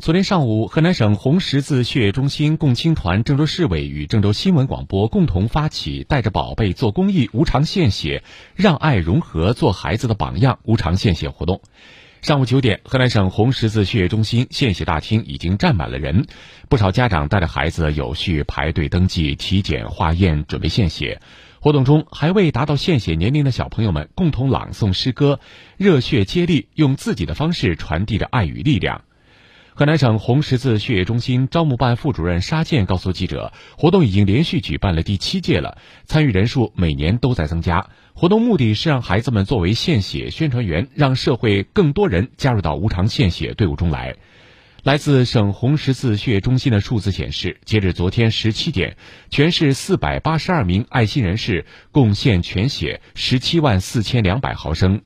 昨天上午，河南省红十字血液中心共青团郑州市委与郑州新闻广播共同发起“带着宝贝做公益，无偿献血，让爱融合，做孩子的榜样”无偿献血活动。上午九点，河南省红十字血液中心献血大厅已经站满了人，不少家长带着孩子有序排队登记、体检、化验，准备献血。活动中，还未达到献血年龄的小朋友们共同朗诵诗歌，热血接力，用自己的方式传递着爱与力量。河南省红十字血液中心招募办副主任沙建告诉记者，活动已经连续举办了第七届了，参与人数每年都在增加。活动目的是让孩子们作为献血宣传员，让社会更多人加入到无偿献血队伍中来。来自省红十字血液中心的数字显示，截至昨天十七点，全市四百八十二名爱心人士贡献全血十七万四千两百毫升。